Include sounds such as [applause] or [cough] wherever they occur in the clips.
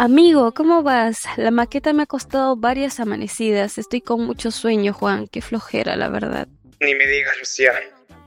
Amigo, ¿cómo vas? La maqueta me ha costado varias amanecidas. Estoy con mucho sueño, Juan. Qué flojera, la verdad. Ni me digas, Lucía.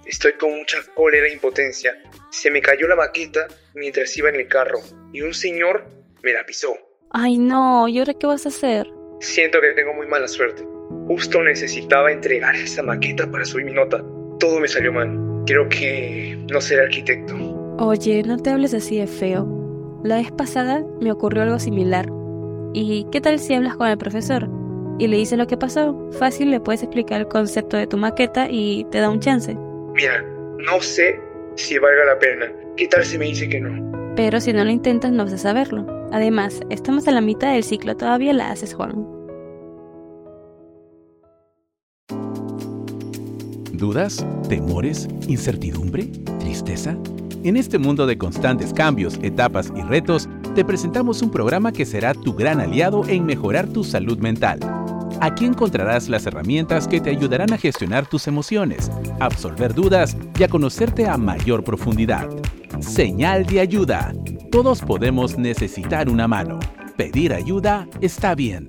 Estoy con mucha cólera e impotencia. Se me cayó la maqueta mientras iba en el carro y un señor me la pisó. Ay, no. ¿Y ahora qué vas a hacer? Siento que tengo muy mala suerte. Justo necesitaba entregar esa maqueta para subir mi nota. Todo me salió mal. Creo que no seré arquitecto. Oye, no te hables así de feo. La vez pasada me ocurrió algo similar. ¿Y qué tal si hablas con el profesor? Y le dices lo que pasó. Fácil le puedes explicar el concepto de tu maqueta y te da un chance. Mira, no sé si valga la pena. ¿Qué tal si me dice que no? Pero si no lo intentas no vas a saberlo. Además, estamos a la mitad del ciclo, todavía la haces, Juan. ¿Dudas? ¿Temores? ¿Incertidumbre? ¿Tristeza? En este mundo de constantes cambios, etapas y retos, te presentamos un programa que será tu gran aliado en mejorar tu salud mental. Aquí encontrarás las herramientas que te ayudarán a gestionar tus emociones, a absolver dudas y a conocerte a mayor profundidad. Señal de ayuda. Todos podemos necesitar una mano. Pedir ayuda está bien.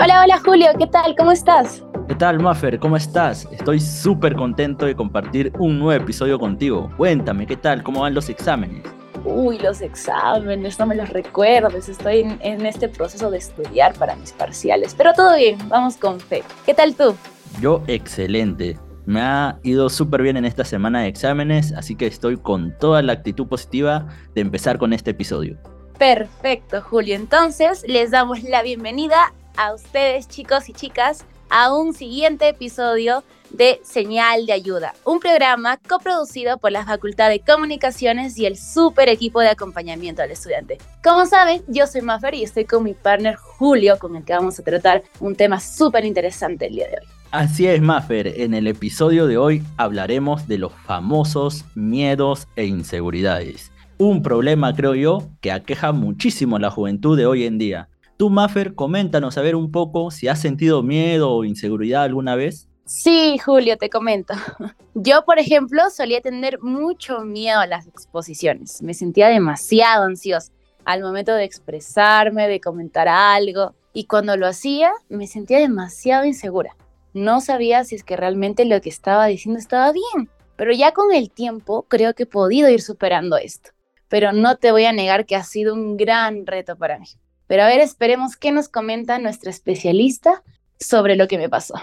Hola, hola Julio, ¿qué tal? ¿Cómo estás? ¿Qué tal, Maffer? ¿Cómo estás? Estoy súper contento de compartir un nuevo episodio contigo. Cuéntame, ¿qué tal? ¿Cómo van los exámenes? Uy, los exámenes, no me los recuerdes. Estoy en, en, este proceso de estudiar para mis parciales. Pero todo bien, vamos con fe. ¿Qué tal tú? Yo, excelente. Me ha ido súper bien en esta semana de exámenes, así que estoy con toda la actitud positiva de empezar con este episodio. Perfecto, Julio. Entonces, les damos la bienvenida a ustedes, chicos y chicas, a un siguiente episodio de Señal de Ayuda, un programa coproducido por la Facultad de Comunicaciones y el super equipo de acompañamiento al estudiante. Como saben, yo soy Maffer y estoy con mi partner Julio, con el que vamos a tratar un tema súper interesante el día de hoy. Así es, Maffer. En el episodio de hoy hablaremos de los famosos miedos e inseguridades. Un problema, creo yo, que aqueja muchísimo a la juventud de hoy en día Tú, Maffer, coméntanos a ver un poco si has sentido miedo o inseguridad alguna vez. Sí, Julio, te comento. [laughs] Yo, por ejemplo, solía tener mucho miedo a las exposiciones. Me sentía demasiado ansiosa al momento de expresarme, de comentar algo. Y cuando lo hacía, me sentía demasiado insegura. No sabía si es que realmente lo que estaba diciendo estaba bien. Pero ya con el tiempo creo que he podido ir superando esto. Pero no te voy a negar que ha sido un gran reto para mí. Pero a ver, esperemos qué nos comenta nuestra especialista sobre lo que me pasó.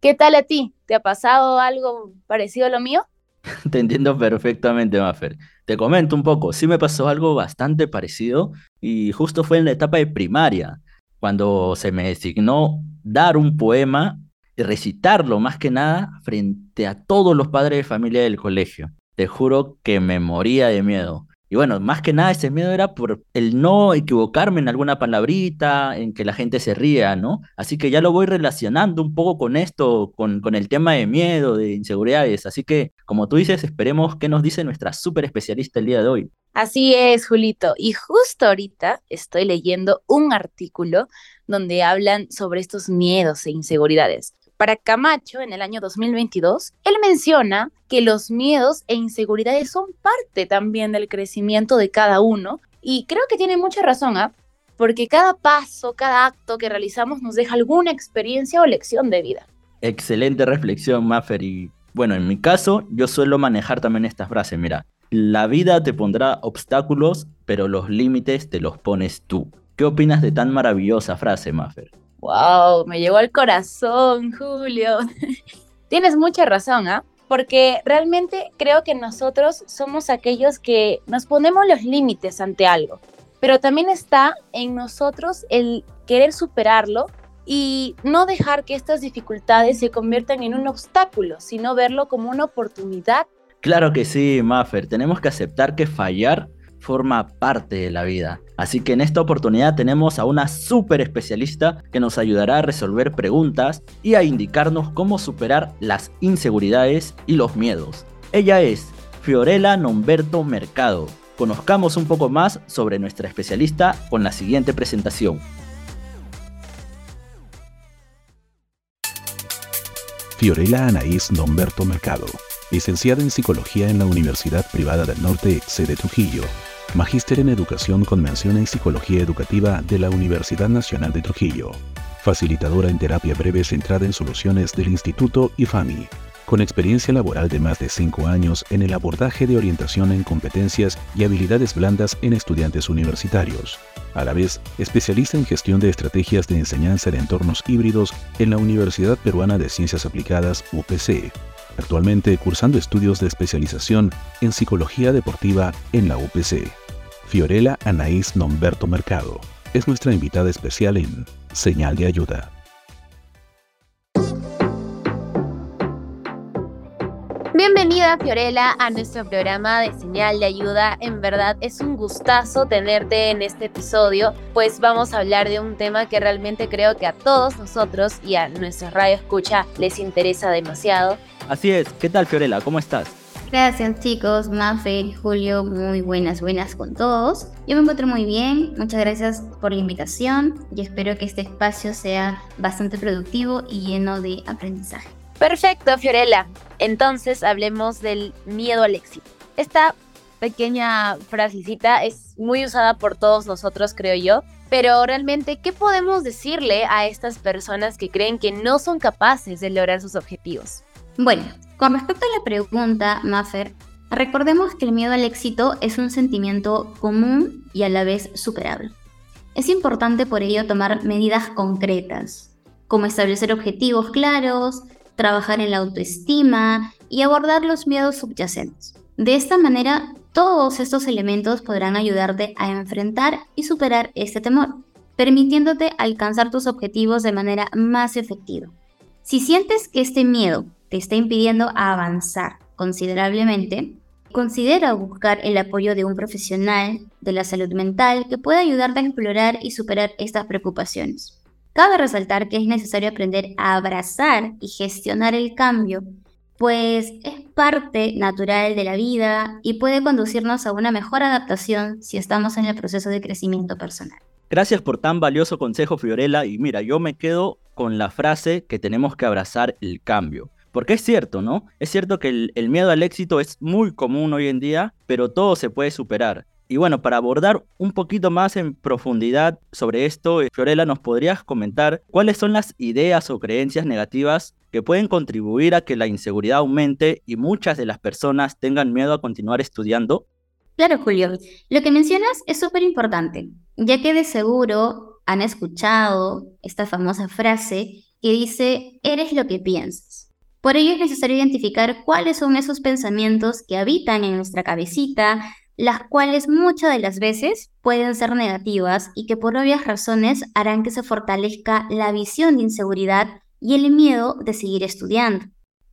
¿Qué tal a ti? ¿Te ha pasado algo parecido a lo mío? [laughs] Te entiendo perfectamente, Maffer. Te comento un poco, sí me pasó algo bastante parecido y justo fue en la etapa de primaria, cuando se me designó dar un poema y recitarlo más que nada frente a todos los padres de familia del colegio. Te juro que me moría de miedo. Y bueno, más que nada ese miedo era por el no equivocarme en alguna palabrita, en que la gente se ría, ¿no? Así que ya lo voy relacionando un poco con esto, con, con el tema de miedo, de inseguridades. Así que, como tú dices, esperemos qué nos dice nuestra súper especialista el día de hoy. Así es, Julito. Y justo ahorita estoy leyendo un artículo donde hablan sobre estos miedos e inseguridades. Para Camacho, en el año 2022, él menciona que los miedos e inseguridades son parte también del crecimiento de cada uno y creo que tiene mucha razón, ¿ah? porque cada paso, cada acto que realizamos nos deja alguna experiencia o lección de vida. Excelente reflexión, Maffer. Y bueno, en mi caso, yo suelo manejar también esta frase, mira, la vida te pondrá obstáculos, pero los límites te los pones tú. ¿Qué opinas de tan maravillosa frase, Maffer? Wow, me llegó al corazón, Julio. [laughs] Tienes mucha razón, ¿ah? Porque realmente creo que nosotros somos aquellos que nos ponemos los límites ante algo, pero también está en nosotros el querer superarlo y no dejar que estas dificultades se conviertan en un obstáculo, sino verlo como una oportunidad. Claro que sí, Maffer, tenemos que aceptar que fallar forma parte de la vida. Así que en esta oportunidad tenemos a una súper especialista que nos ayudará a resolver preguntas y a indicarnos cómo superar las inseguridades y los miedos. Ella es Fiorella Nomberto Mercado. Conozcamos un poco más sobre nuestra especialista con la siguiente presentación. Fiorella Anaís Nomberto Mercado licenciada en Psicología en la Universidad Privada del Norte, sede Trujillo, magíster en Educación con mención en Psicología Educativa de la Universidad Nacional de Trujillo, facilitadora en terapia breve centrada en soluciones del Instituto IFAMI, con experiencia laboral de más de cinco años en el abordaje de orientación en competencias y habilidades blandas en estudiantes universitarios. A la vez, especialista en gestión de estrategias de enseñanza en entornos híbridos en la Universidad Peruana de Ciencias Aplicadas, UPC. Actualmente cursando estudios de especialización en psicología deportiva en la UPC. Fiorella Anaís Nomberto Mercado es nuestra invitada especial en Señal de Ayuda. Bienvenida Fiorella a nuestro programa de señal de ayuda. En verdad es un gustazo tenerte en este episodio, pues vamos a hablar de un tema que realmente creo que a todos nosotros y a nuestra radio escucha les interesa demasiado. Así es, ¿qué tal Fiorella? ¿Cómo estás? Gracias chicos, Mafe, Julio, muy buenas, buenas con todos. Yo me encuentro muy bien, muchas gracias por la invitación y espero que este espacio sea bastante productivo y lleno de aprendizaje. Perfecto, Fiorella. Entonces hablemos del miedo al éxito. Esta pequeña frasecita es muy usada por todos nosotros, creo yo. Pero realmente, ¿qué podemos decirle a estas personas que creen que no son capaces de lograr sus objetivos? Bueno, con respecto a la pregunta, Maffer, recordemos que el miedo al éxito es un sentimiento común y a la vez superable. Es importante por ello tomar medidas concretas, como establecer objetivos claros, trabajar en la autoestima y abordar los miedos subyacentes. De esta manera, todos estos elementos podrán ayudarte a enfrentar y superar este temor, permitiéndote alcanzar tus objetivos de manera más efectiva. Si sientes que este miedo te está impidiendo avanzar considerablemente, considera buscar el apoyo de un profesional de la salud mental que pueda ayudarte a explorar y superar estas preocupaciones. Cabe resaltar que es necesario aprender a abrazar y gestionar el cambio, pues es parte natural de la vida y puede conducirnos a una mejor adaptación si estamos en el proceso de crecimiento personal. Gracias por tan valioso consejo, Fiorella. Y mira, yo me quedo con la frase que tenemos que abrazar el cambio. Porque es cierto, ¿no? Es cierto que el, el, miedo al éxito es muy común hoy en día, pero todo se puede superar. Y bueno, para abordar un poquito más en profundidad sobre esto, eh, Fiorella, ¿nos podrías comentar cuáles son las ideas o creencias negativas que pueden contribuir a que la inseguridad aumente y muchas de las personas tengan miedo a continuar estudiando? Claro, Julio. Lo que mencionas es súper importante, ya que de seguro han escuchado esta famosa frase que dice, eres lo que piensas. Por ello es necesario identificar cuáles son esos pensamientos que habitan en nuestra cabecita, las cuales muchas de las veces pueden ser negativas y que por obvias razones harán que se fortalezca la visión de inseguridad y el miedo de seguir estudiando.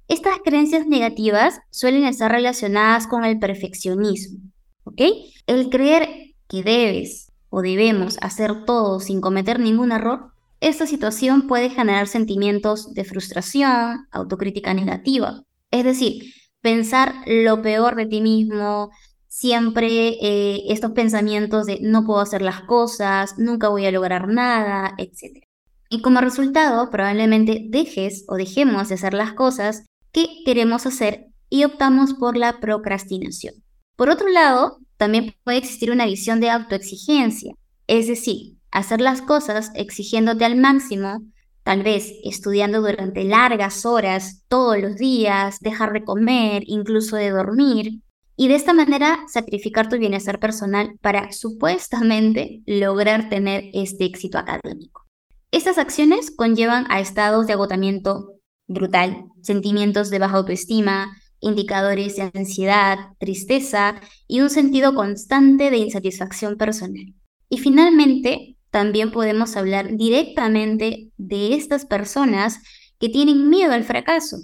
Estas creencias negativas suelen estar relacionadas con el perfeccionismo, ¿ok? El creer que debes o debemos hacer todo sin cometer ningún error, esta situación puede generar sentimientos de frustración, autocrítica negativa, es decir, pensar lo peor de ti mismo, siempre eh, estos pensamientos de no puedo hacer las cosas, nunca voy a lograr nada, etc. Y como resultado, probablemente dejes o dejemos de hacer las cosas que queremos hacer y optamos por la procrastinación. Por otro lado, también puede existir una visión de autoexigencia, es decir, hacer las cosas exigiéndote al máximo, tal vez estudiando durante largas horas todos los días, dejar de comer, incluso de dormir, y de esta manera sacrificar tu bienestar personal para supuestamente lograr tener este éxito académico. Estas acciones conllevan a estados de agotamiento brutal, sentimientos de baja autoestima, indicadores de ansiedad, tristeza y un sentido constante de insatisfacción personal. Y finalmente, también podemos hablar directamente de estas personas que tienen miedo al fracaso,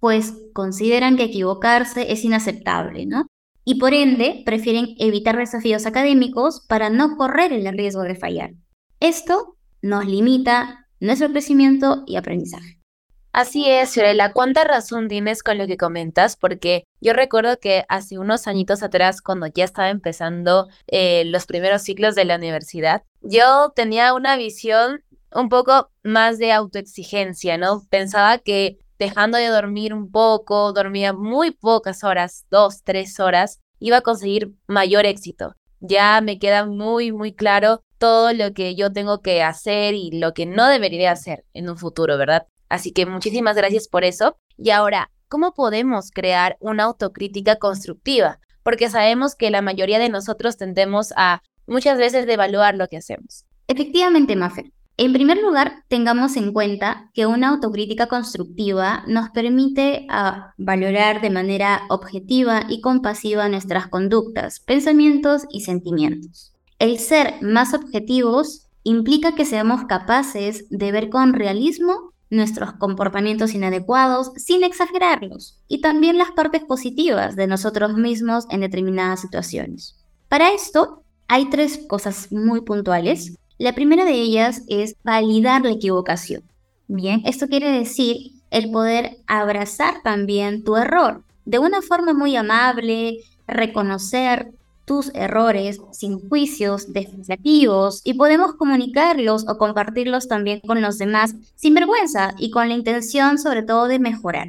pues consideran que equivocarse es inaceptable, ¿no? Y por ende prefieren evitar desafíos académicos para no correr el riesgo de fallar. Esto nos limita nuestro crecimiento y aprendizaje. Así es, Fiorella, cuánta razón tienes con lo que comentas, porque yo recuerdo que hace unos añitos atrás, cuando ya estaba empezando eh, los primeros ciclos de la universidad, yo tenía una visión un poco más de autoexigencia, ¿no? Pensaba que dejando de dormir un poco, dormía muy pocas horas, dos, tres horas, iba a conseguir mayor éxito. Ya me queda muy, muy claro todo lo que yo tengo que hacer y lo que no debería hacer en un futuro, ¿verdad? Así que muchísimas gracias por eso. Y ahora, ¿cómo podemos crear una autocrítica constructiva? Porque sabemos que la mayoría de nosotros tendemos a muchas veces devaluar lo que hacemos. Efectivamente, Mafer. En primer lugar, tengamos en cuenta que una autocrítica constructiva nos permite ah, valorar de manera objetiva y compasiva nuestras conductas, pensamientos y sentimientos. El ser más objetivos implica que seamos capaces de ver con realismo nuestros comportamientos inadecuados sin exagerarlos y también las partes positivas de nosotros mismos en determinadas situaciones. Para esto, hay tres cosas muy puntuales la primera de ellas es validar la equivocación. Bien, esto quiere decir el poder abrazar también tu error de una forma muy amable, reconocer tus errores sin juicios definitivos y podemos comunicarlos o compartirlos también con los demás sin vergüenza y con la intención sobre todo de mejorar.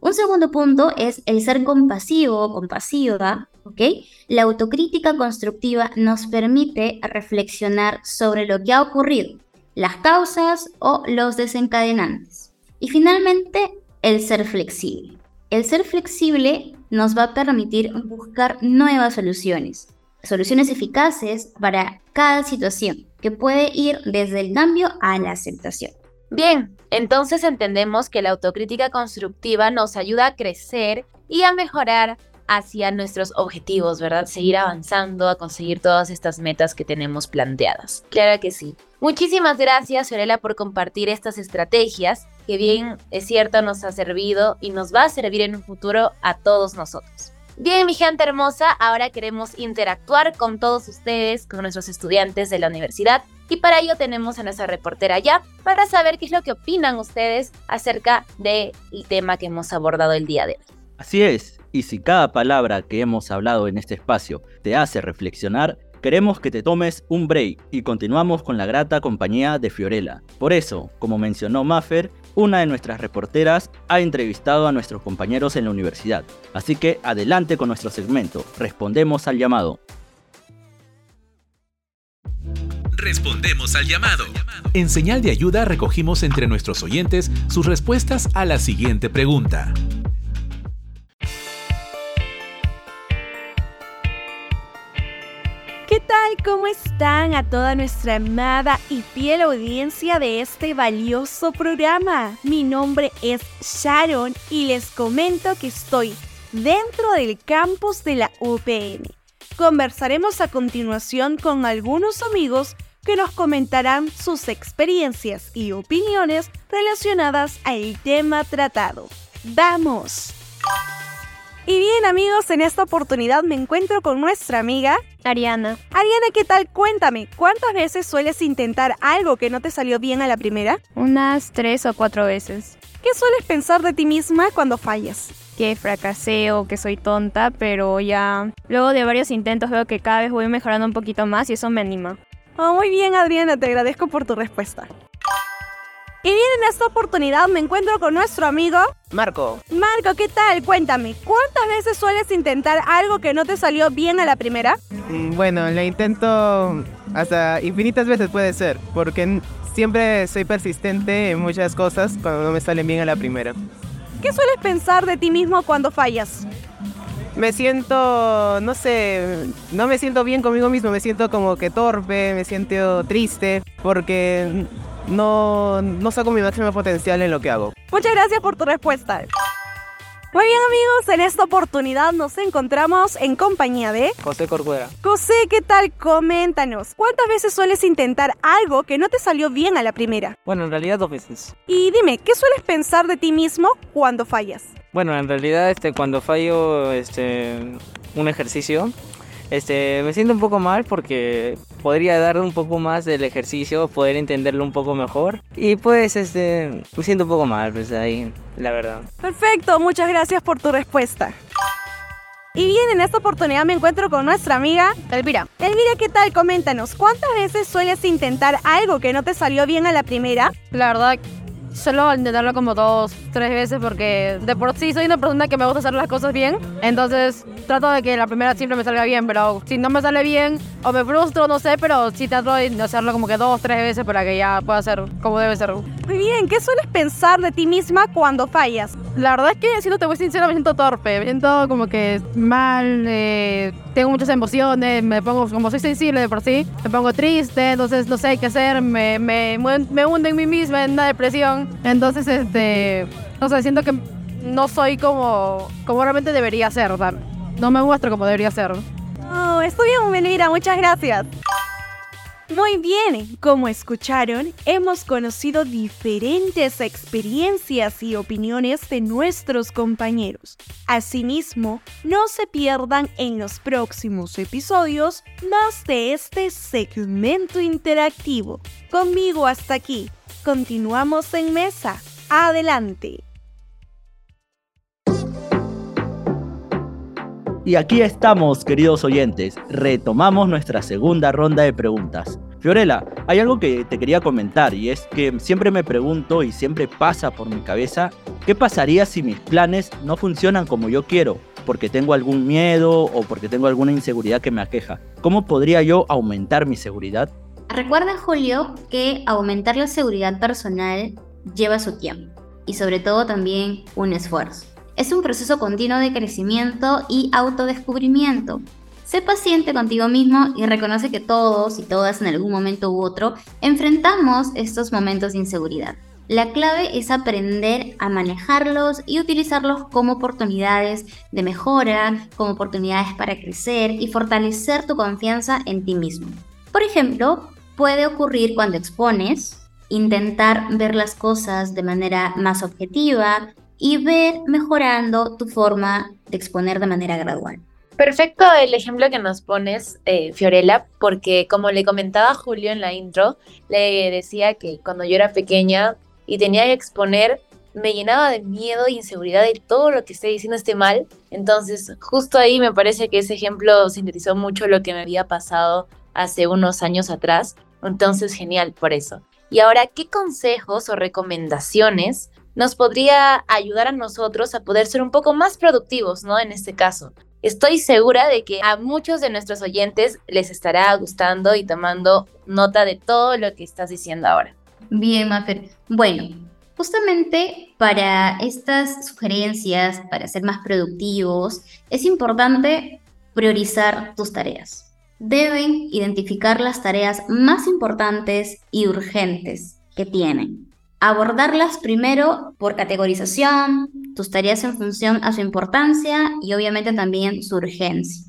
Un segundo punto es el ser compasivo o compasiva, ¿ok? La autocrítica constructiva nos permite reflexionar sobre lo que ha ocurrido, las causas o los desencadenantes. Y finalmente, el ser flexible. El ser flexible nos va a permitir buscar nuevas soluciones, soluciones eficaces para cada situación, que puede ir desde el cambio a la aceptación. Bien, entonces entendemos que la autocrítica constructiva nos ayuda a crecer y a mejorar hacia nuestros objetivos, ¿verdad? Seguir avanzando a conseguir todas estas metas que tenemos planteadas. Claro que sí. Muchísimas gracias, Fiorella, por compartir estas estrategias que bien es cierto nos ha servido y nos va a servir en un futuro a todos nosotros. Bien, mi gente hermosa, ahora queremos interactuar con todos ustedes, con nuestros estudiantes de la universidad y para ello tenemos a nuestra reportera ya para saber qué es lo que opinan ustedes acerca del tema que hemos abordado el día de hoy. Así es, y si cada palabra que hemos hablado en este espacio te hace reflexionar, queremos que te tomes un break y continuamos con la grata compañía de Fiorella. Por eso, como mencionó Maffer, una de nuestras reporteras ha entrevistado a nuestros compañeros en la universidad. Así que adelante con nuestro segmento, respondemos al llamado. Respondemos al llamado. En señal de ayuda recogimos entre nuestros oyentes sus respuestas a la siguiente pregunta. ¿Cómo están a toda nuestra amada y fiel audiencia de este valioso programa? Mi nombre es Sharon y les comento que estoy dentro del campus de la UPN. Conversaremos a continuación con algunos amigos que nos comentarán sus experiencias y opiniones relacionadas al tema tratado. ¡Vamos! Y bien amigos, en esta oportunidad me encuentro con nuestra amiga Ariana. Ariana, ¿qué tal? Cuéntame, ¿cuántas veces sueles intentar algo que no te salió bien a la primera? Unas tres o cuatro veces. ¿Qué sueles pensar de ti misma cuando fallas? Que fracasé o que soy tonta, pero ya luego de varios intentos veo que cada vez voy mejorando un poquito más y eso me anima. Oh, muy bien, Adriana, te agradezco por tu respuesta. Y bien, en esta oportunidad me encuentro con nuestro amigo Marco. Marco, ¿qué tal? Cuéntame, ¿cuántas veces sueles intentar algo que no te salió bien a la primera? Mm, bueno, lo intento hasta infinitas veces puede ser, porque siempre soy persistente en muchas cosas cuando no me salen bien a la primera. ¿Qué sueles pensar de ti mismo cuando fallas? me siento, no sé, no me siento bien conmigo mismo, me siento como que torpe, me siento triste, porque no, no saco mi máximo potencial en lo que hago. Muchas gracias por tu respuesta. Muy bien amigos, en esta oportunidad nos encontramos en compañía de José Corcuera. José, ¿qué tal? Coméntanos, ¿cuántas veces sueles intentar algo que no te salió bien a la primera? Bueno, en realidad dos veces. Y dime, ¿qué sueles pensar de ti mismo cuando fallas? Bueno, en realidad este, cuando fallo este, un ejercicio, este, me siento un poco mal porque podría dar un poco más del ejercicio, poder entenderlo un poco mejor. Y pues este, me siento un poco mal, pues ahí, la verdad. Perfecto, muchas gracias por tu respuesta. Y bien, en esta oportunidad me encuentro con nuestra amiga Elvira. Elvira, ¿qué tal? Coméntanos, ¿cuántas veces sueles intentar algo que no te salió bien a la primera? La verdad, Solo intentarlo como dos, tres veces porque de por sí soy una persona que me gusta hacer las cosas bien. Entonces trato de que la primera siempre me salga bien, pero si no me sale bien o me frustro, no sé, pero sí trato de hacerlo como que dos, tres veces para que ya pueda ser como debe ser. Muy bien, ¿qué sueles pensar de ti misma cuando fallas? La verdad es que, siendo te voy sincera, me siento torpe, me siento como que mal, eh, tengo muchas emociones, me pongo, como soy sensible de por sí, me pongo triste, entonces no sé qué hacer, me, me, me hundo en mí misma en una depresión. Entonces, este, no sé, siento que no soy como, como realmente debería ser, o sea, no me muestro como debería ser. Oh, bien, muchas gracias. Muy bien, como escucharon, hemos conocido diferentes experiencias y opiniones de nuestros compañeros. Asimismo, no se pierdan en los próximos episodios más de este segmento interactivo. Conmigo hasta aquí. Continuamos en mesa. Adelante. Y aquí estamos, queridos oyentes. Retomamos nuestra segunda ronda de preguntas. Fiorella, hay algo que te quería comentar y es que siempre me pregunto y siempre pasa por mi cabeza, ¿qué pasaría si mis planes no funcionan como yo quiero? Porque tengo algún miedo o porque tengo alguna inseguridad que me aqueja. ¿Cómo podría yo aumentar mi seguridad? Recuerda, Julio, que aumentar la seguridad personal lleva su tiempo y sobre todo también un esfuerzo. Es un proceso continuo de crecimiento y autodescubrimiento. Sé paciente contigo mismo y reconoce que todos y todas en algún momento u otro enfrentamos estos momentos de inseguridad. La clave es aprender a manejarlos y utilizarlos como oportunidades de mejora, como oportunidades para crecer y fortalecer tu confianza en ti mismo. Por ejemplo, puede ocurrir cuando expones, intentar ver las cosas de manera más objetiva, y ver mejorando tu forma de exponer de manera gradual. Perfecto el ejemplo que nos pones, eh, Fiorella, porque como le comentaba Julio en la intro, le decía que cuando yo era pequeña y tenía que exponer, me llenaba de miedo e inseguridad de todo lo que esté diciendo esté mal. Entonces, justo ahí me parece que ese ejemplo sintetizó mucho lo que me había pasado hace unos años atrás. Entonces, genial por eso. Y ahora, ¿qué consejos o recomendaciones nos podría ayudar a nosotros a poder ser un poco más productivos, ¿no? En este caso. Estoy segura de que a muchos de nuestros oyentes les estará gustando y tomando nota de todo lo que estás diciendo ahora. Bien, Mafer. Bueno, justamente para estas sugerencias, para ser más productivos, es importante priorizar tus tareas. Deben identificar las tareas más importantes y urgentes que tienen abordarlas primero por categorización, tus tareas en función a su importancia y obviamente también su urgencia.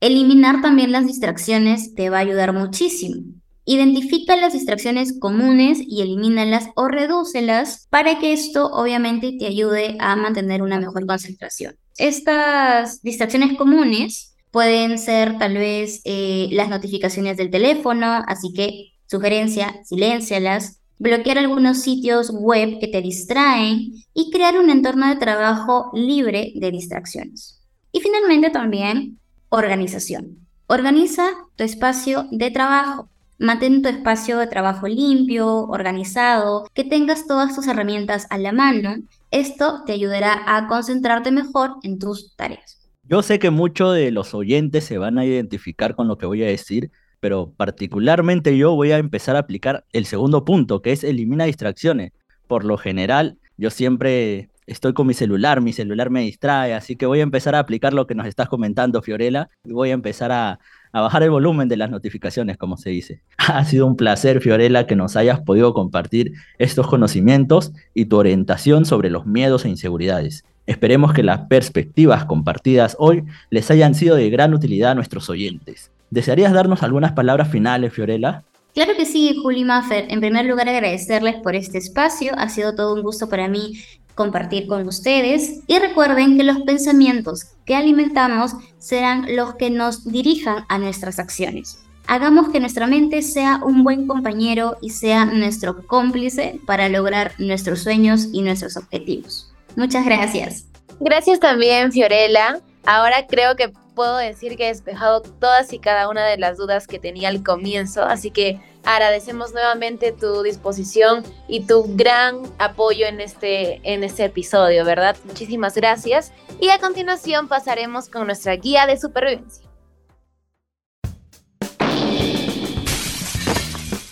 Eliminar también las distracciones te va a ayudar muchísimo. Identifica las distracciones comunes y elimínalas o redúcelas para que esto obviamente te ayude a mantener una mejor concentración. Estas distracciones comunes pueden ser tal vez eh, las notificaciones del teléfono, así que sugerencia, siléncialas bloquear algunos sitios web que te distraen y crear un entorno de trabajo libre de distracciones. Y finalmente también organización. Organiza tu espacio de trabajo. Mantén tu espacio de trabajo limpio, organizado, que tengas todas tus herramientas a la mano. Esto te ayudará a concentrarte mejor en tus tareas. Yo sé que muchos de los oyentes se van a identificar con lo que voy a decir, pero particularmente yo voy a empezar a aplicar el segundo punto, que es elimina distracciones. Por lo general, yo siempre estoy con mi celular, mi celular me distrae, así que voy a empezar a aplicar lo que nos estás comentando, Fiorella, y voy a empezar a, a bajar el volumen de las notificaciones, como se dice. [laughs] Ha sido un placer, Fiorella, que nos hayas podido compartir estos conocimientos y tu orientación sobre los miedos e inseguridades. Esperemos que las perspectivas compartidas hoy les hayan sido de gran utilidad a nuestros oyentes. ¿Desearías darnos algunas palabras finales, Fiorella? Claro que sí, Juli Maffer. En primer lugar, agradecerles por este espacio. Ha sido todo un gusto para mí compartir con ustedes. Y recuerden que los pensamientos que alimentamos serán los que nos dirijan a nuestras acciones. Hagamos que nuestra mente sea un buen compañero y sea nuestro cómplice para lograr nuestros sueños y nuestros objetivos. Muchas gracias. Gracias también, Fiorella. Ahora creo que puedo decir que he despejado todas y cada una de las dudas que tenía al comienzo, así que Agradecemos nuevamente tu disposición y tu gran apoyo en este, en este episodio, ¿verdad? Muchísimas gracias. Y a continuación pasaremos con nuestra guía de supervivencia.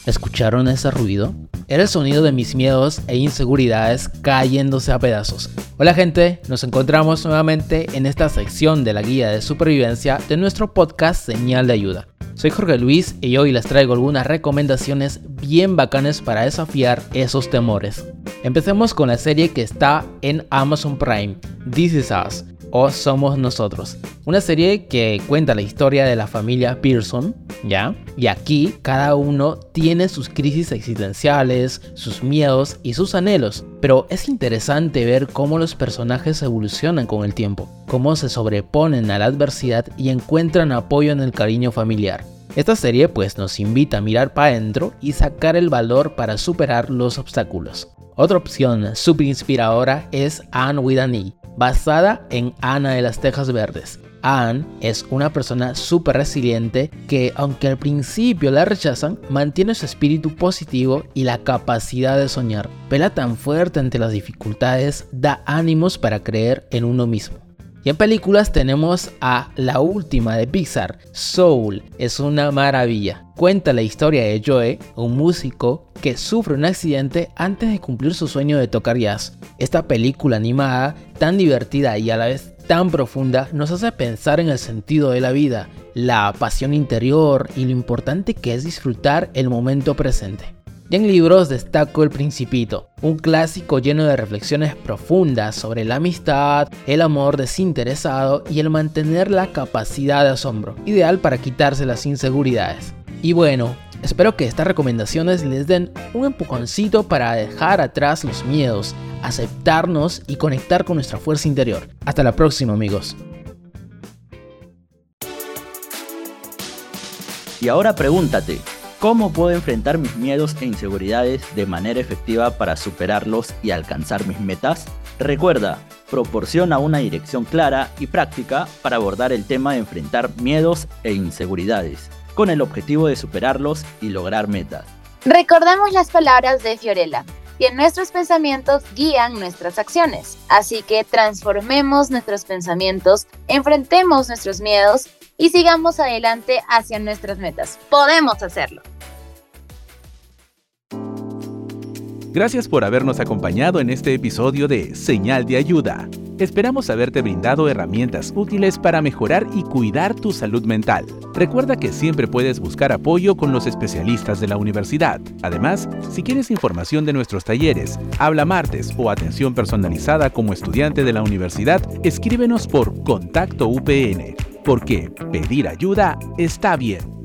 ¿Escucharon ese ruido? Era el sonido de mis miedos e inseguridades cayéndose a pedazos. Hola gente, nos encontramos nuevamente en esta sección de la guía de supervivencia de nuestro podcast Señal de Ayuda. Soy Jorge Luis y hoy les traigo algunas recomendaciones bien bacanas para desafiar esos temores. Empecemos con la serie que está en Amazon Prime, This Is Us o Somos Nosotros. Una serie que cuenta la historia de la familia Pearson, ¿ya? Y aquí cada uno tiene sus crisis existenciales, sus miedos y sus anhelos. Pero es interesante ver cómo los personajes evolucionan con el tiempo, cómo se sobreponen a la adversidad y encuentran apoyo en el cariño familiar. Esta serie pues nos invita a mirar para adentro y sacar el valor para superar los obstáculos. Otra opción súper inspiradora es Anne with an E, basada en Ana de las Tejas Verdes. Anne es una persona súper resiliente que, aunque al principio la rechazan, mantiene su espíritu positivo y la capacidad de soñar. Pela tan fuerte ante las dificultades, da ánimos para creer en uno mismo. Y en películas tenemos a la última de Pixar, Soul, es una maravilla. Cuenta la historia de Joe, un músico que sufre un accidente antes de cumplir su sueño de tocar jazz. Esta película animada, tan divertida y a la vez tan profunda, nos hace pensar en el sentido de la vida, la pasión interior y lo importante que es disfrutar el momento presente. Y en libros destaco El Principito, un clásico lleno de reflexiones profundas sobre la amistad, el amor desinteresado y el mantener la capacidad de asombro, ideal para quitarse las inseguridades. Y bueno, espero que estas recomendaciones les den un empujoncito para dejar atrás los miedos, aceptarnos y conectar con nuestra fuerza interior. Hasta la próxima amigos. Y ahora pregúntate, ¿Cómo puedo enfrentar mis miedos e inseguridades de manera efectiva para superarlos y alcanzar mis metas? Recuerda, proporciona una dirección clara y práctica para abordar el tema de enfrentar miedos e inseguridades, con el objetivo de superarlos y lograr metas. Recordemos las palabras de Fiorella, que nuestros pensamientos guían nuestras acciones. Así que transformemos nuestros pensamientos, enfrentemos nuestros miedos y sigamos adelante hacia nuestras metas. Podemos hacerlo. Gracias por habernos acompañado en este episodio de Señal de Ayuda. Esperamos haberte brindado herramientas útiles para mejorar y cuidar tu salud mental. Recuerda que siempre puedes buscar apoyo con los especialistas de la universidad. Además, si quieres información de nuestros talleres, habla martes o atención personalizada como estudiante de la universidad, escríbenos por Contacto UPN porque pedir ayuda está bien.